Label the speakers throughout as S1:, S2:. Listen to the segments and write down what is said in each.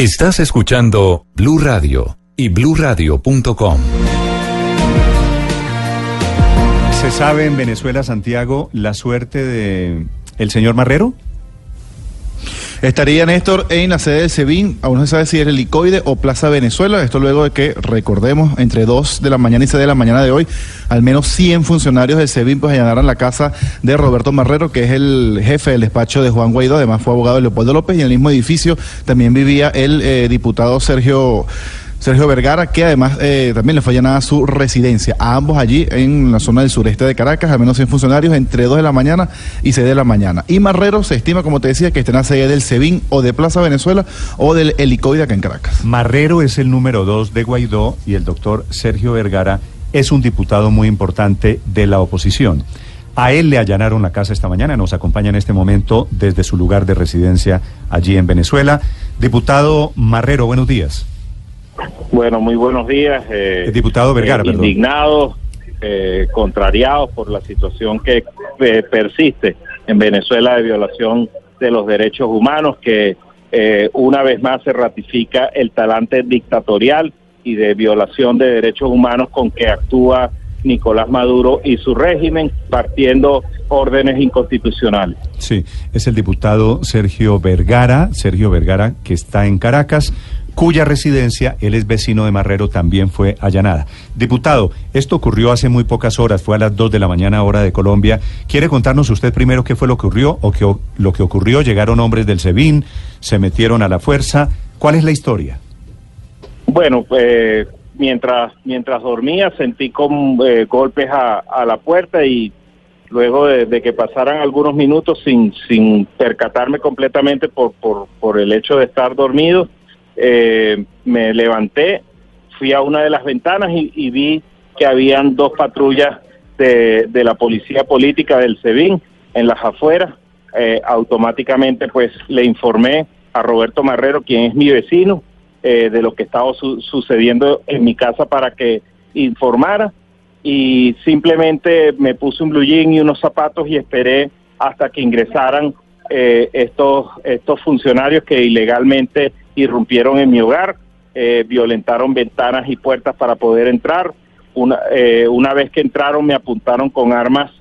S1: Estás escuchando Blue Radio y BlueRadio.com.
S2: ¿Se sabe en Venezuela, Santiago, la suerte de el señor Marrero?
S3: Estaría Néstor en la sede del SEBIN, aún no se sabe si es helicoide o Plaza Venezuela, esto luego de que, recordemos, entre 2 de la mañana y 6 de la mañana de hoy, al menos 100 funcionarios del SEBIN pues allanaron la casa de Roberto Marrero, que es el jefe del despacho de Juan Guaidó, además fue abogado de Leopoldo López, y en el mismo edificio también vivía el eh, diputado Sergio... Sergio Vergara, que además eh, también le fue allanada su residencia. A ambos allí en la zona del sureste de Caracas, al menos 100 funcionarios entre 2 de la mañana y 6 de la mañana. Y Marrero se estima, como te decía, que está en la sede del SEBIN o de Plaza Venezuela o del helicoide acá en Caracas.
S2: Marrero es el número 2 de Guaidó y el doctor Sergio Vergara es un diputado muy importante de la oposición. A él le allanaron la casa esta mañana, nos acompaña en este momento desde su lugar de residencia allí en Venezuela. Diputado Marrero, buenos días.
S4: Bueno, muy buenos días. Eh,
S2: El diputado Vergara,
S4: eh. Indignados, eh, contrariados por la situación que eh, persiste en Venezuela de violación de los derechos humanos, que eh, una vez más se ratifica el talante dictatorial y de violación de derechos humanos con que actúa Nicolás Maduro y su régimen, partiendo órdenes inconstitucionales.
S2: Sí, es el diputado Sergio Vergara, Sergio Vergara que está en Caracas, cuya residencia, él es vecino de Marrero, también fue allanada. Diputado, esto ocurrió hace muy pocas horas, fue a las 2 de la mañana hora de Colombia. ¿Quiere contarnos usted primero qué fue lo que ocurrió o qué, lo que ocurrió? Llegaron hombres del SEBIN, se metieron a la fuerza. ¿Cuál es la historia?
S4: Bueno, pues mientras mientras dormía sentí con eh, golpes a, a la puerta y luego de, de que pasaran algunos minutos sin sin percatarme completamente por por, por el hecho de estar dormido, eh, me levanté, fui a una de las ventanas y, vi que habían dos patrullas de, de la policía política del SEBIN en las afueras. Eh, automáticamente pues le informé a Roberto Marrero, quien es mi vecino, eh, de lo que estaba su- sucediendo en mi casa para que informara y simplemente me puse un blue jean y unos zapatos y esperé hasta que ingresaran eh, estos estos funcionarios que ilegalmente irrumpieron en mi hogar, eh, violentaron ventanas y puertas para poder entrar. Una, eh, una vez que entraron me apuntaron con armas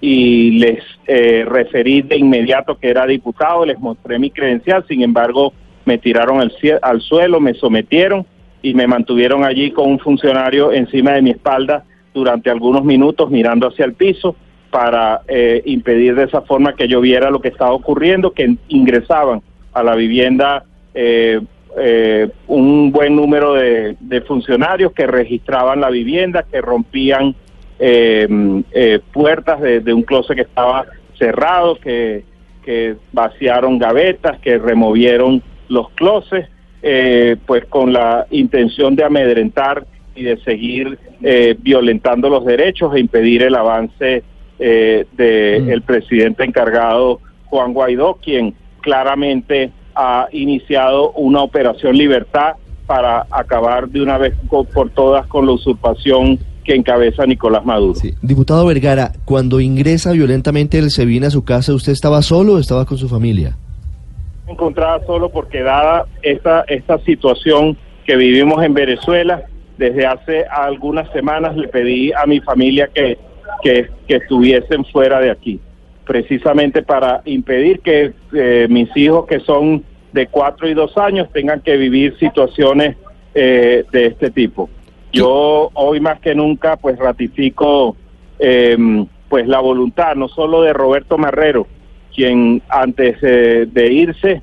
S4: y les eh, referí de inmediato que era diputado, les mostré mi credencial, sin embargo me tiraron al, al suelo, me sometieron y me mantuvieron allí con un funcionario encima de mi espalda durante algunos minutos mirando hacia el piso para eh, impedir de esa forma que yo viera lo que estaba ocurriendo, que ingresaban a la vivienda eh, eh, un buen número de, de funcionarios que registraban la vivienda, que rompían eh, eh, puertas de, de un closet que estaba cerrado, que, que vaciaron gavetas, que removieron los closets, eh, pues con la intención de amedrentar y de seguir eh, violentando los derechos e impedir el avance eh, del presidente encargado Juan Guaidó, quien claramente ha iniciado una operación libertad para acabar de una vez por todas con la usurpación que encabeza Nicolás Maduro.
S5: Diputado Vergara, cuando ingresa violentamente el SEBIN a su casa, ¿usted estaba solo o estaba con su familia?
S4: encontraba solo porque dada esta, esta situación que vivimos en Venezuela, desde hace algunas semanas le pedí a mi familia que, que, que estuviesen fuera de aquí, precisamente para impedir que eh, mis hijos que son de cuatro y dos años tengan que vivir situaciones eh, de este tipo. Yo hoy más que nunca pues ratifico eh, pues la voluntad no solo de Roberto Marrero, quien antes eh, de irse,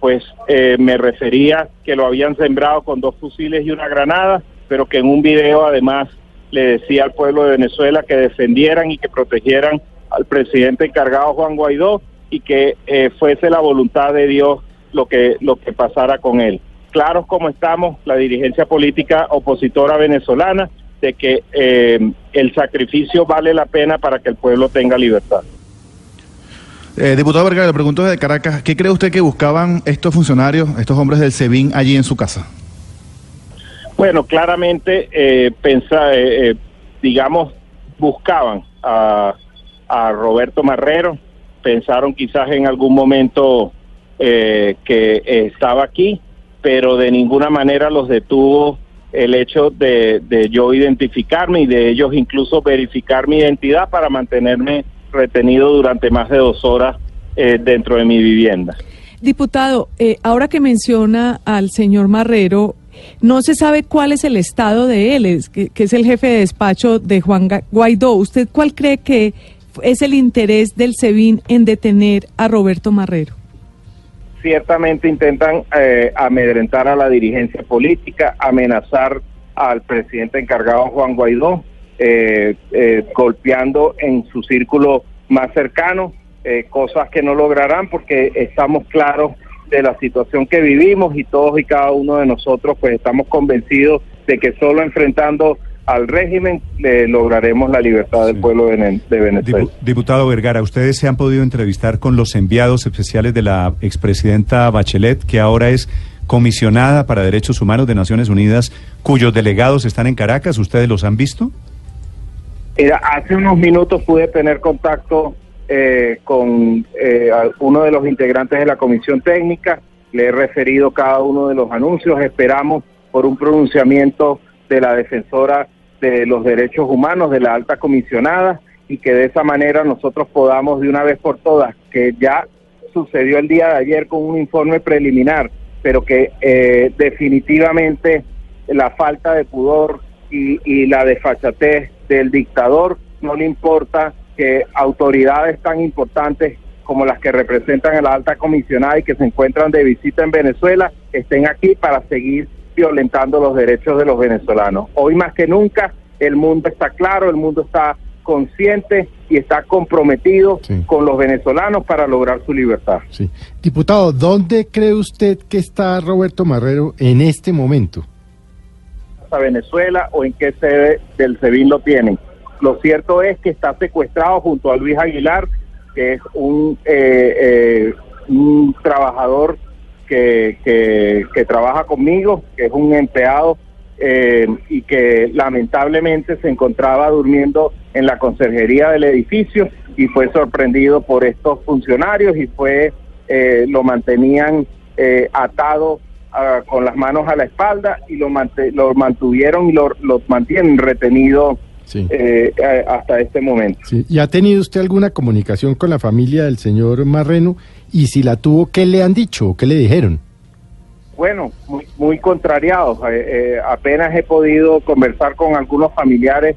S4: pues eh, me refería que lo habían sembrado con dos fusiles y una granada, pero que en un video además le decía al pueblo de Venezuela que defendieran y que protegieran al presidente encargado Juan Guaidó y que eh, fuese la voluntad de Dios lo que lo que pasara con él. Claros como estamos, la dirigencia política opositora venezolana, de que eh, el sacrificio vale la pena para que el pueblo tenga libertad.
S3: Eh, diputado Vergara, le pregunto desde Caracas, ¿qué cree usted que buscaban estos funcionarios, estos hombres del SEBIN allí en su casa?
S4: Bueno, claramente, eh, pensa, eh, eh, digamos, buscaban a, a Roberto Marrero, pensaron quizás en algún momento eh, que estaba aquí, pero de ninguna manera los detuvo el hecho de, de yo identificarme y de ellos incluso verificar mi identidad para mantenerme retenido durante más de dos horas eh, dentro de mi vivienda.
S6: Diputado, eh, ahora que menciona al señor Marrero, no se sabe cuál es el estado de él, es que, que es el jefe de despacho de Juan Guaidó. ¿Usted cuál cree que es el interés del SEBIN en detener a Roberto Marrero?
S4: ciertamente intentan eh, amedrentar a la dirigencia política, amenazar al presidente encargado Juan Guaidó, eh, eh, golpeando en su círculo más cercano, eh, cosas que no lograrán porque estamos claros de la situación que vivimos y todos y cada uno de nosotros pues estamos convencidos de que solo enfrentando al régimen eh, lograremos la libertad del
S2: Sí.
S4: pueblo de, Vene- de Venezuela.
S2: Dipu- Diputado Vergara, ustedes se han podido entrevistar con los enviados especiales de la expresidenta Bachelet, que ahora es comisionada para derechos humanos de Naciones Unidas, cuyos delegados están en Caracas. ¿Ustedes los han visto?
S4: Mira, hace unos minutos pude tener contacto eh, con eh, uno de los integrantes de la comisión técnica, le he referido cada uno de los anuncios, esperamos por un pronunciamiento de la defensora de los derechos humanos, de la alta comisionada, y que de esa manera nosotros podamos de una vez por todas, que ya sucedió el día de ayer con un informe preliminar, pero que eh, definitivamente la falta de pudor y, y la desfachatez del dictador no le importa que autoridades tan importantes como las que representan a la alta comisionada y que se encuentran de visita en Venezuela estén aquí para seguir violentando los derechos de los venezolanos. Hoy más que nunca el mundo está claro, el mundo está consciente y está comprometido
S7: Sí.
S4: con los venezolanos para lograr su libertad.
S7: Sí. Diputado, ¿dónde cree usted que está Roberto Marrero en este momento?
S4: a Venezuela o en qué sede del SEBIN lo tienen. Lo cierto es que está secuestrado junto a Luis Aguilar, que es un, eh, eh, un trabajador que, que, que trabaja conmigo, que es un empleado eh, y que lamentablemente se encontraba durmiendo en la conserjería del edificio y fue sorprendido por estos funcionarios y fue eh, lo mantenían eh, atado ah, con las manos a la espalda y lo, lo mantuvieron y lo, lo mantienen retenido
S7: Sí.
S4: eh, a- hasta este momento.
S7: Sí. ¿Y ha tenido usted alguna comunicación con la familia del señor Marreno? Y si la tuvo, ¿qué le han dicho qué le dijeron?
S4: Bueno, muy, muy contrariados. Eh, eh, apenas he podido conversar con algunos familiares,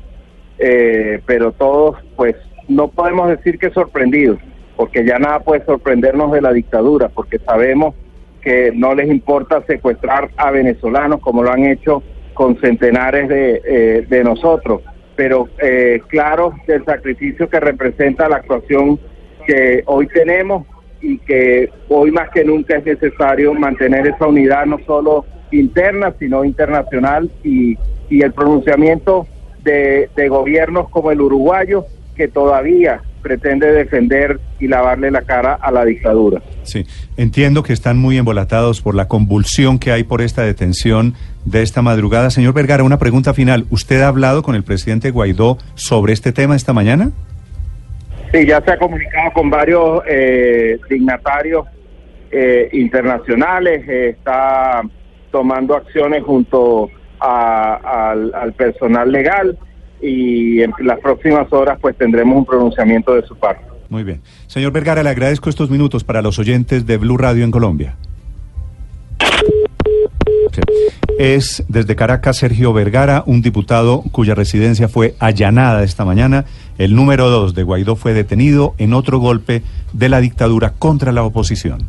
S4: eh, pero todos, pues, no podemos decir que sorprendidos, porque ya nada puede sorprendernos de la dictadura, porque sabemos que no les importa secuestrar a venezolanos como lo han hecho con centenares de, eh, de nosotros. Pero eh, claro del sacrificio que representa la actuación que hoy tenemos y que hoy más que nunca es necesario mantener esa unidad no solo interna, sino internacional y, y el pronunciamiento de, de gobiernos como el uruguayo que todavía pretende defender y lavarle la cara a la dictadura.
S2: Sí, entiendo que están muy embolatados por la convulsión que hay por esta detención de esta madrugada. Señor Vergara, una pregunta final. ¿Usted ha hablado con el presidente Guaidó sobre este tema esta mañana?
S4: Sí, ya se ha comunicado con varios eh, dignatarios eh, internacionales, eh, está tomando acciones junto al, al personal legal y en las próximas horas pues tendremos un pronunciamiento de su parte.
S2: Muy bien. Señor Vergara, le agradezco estos minutos para los oyentes de Blue Radio en Colombia. Es desde Caracas Sergio Vergara, un diputado cuya residencia fue allanada esta mañana. El número dos de Guaidó fue detenido en otro golpe de la dictadura contra la oposición.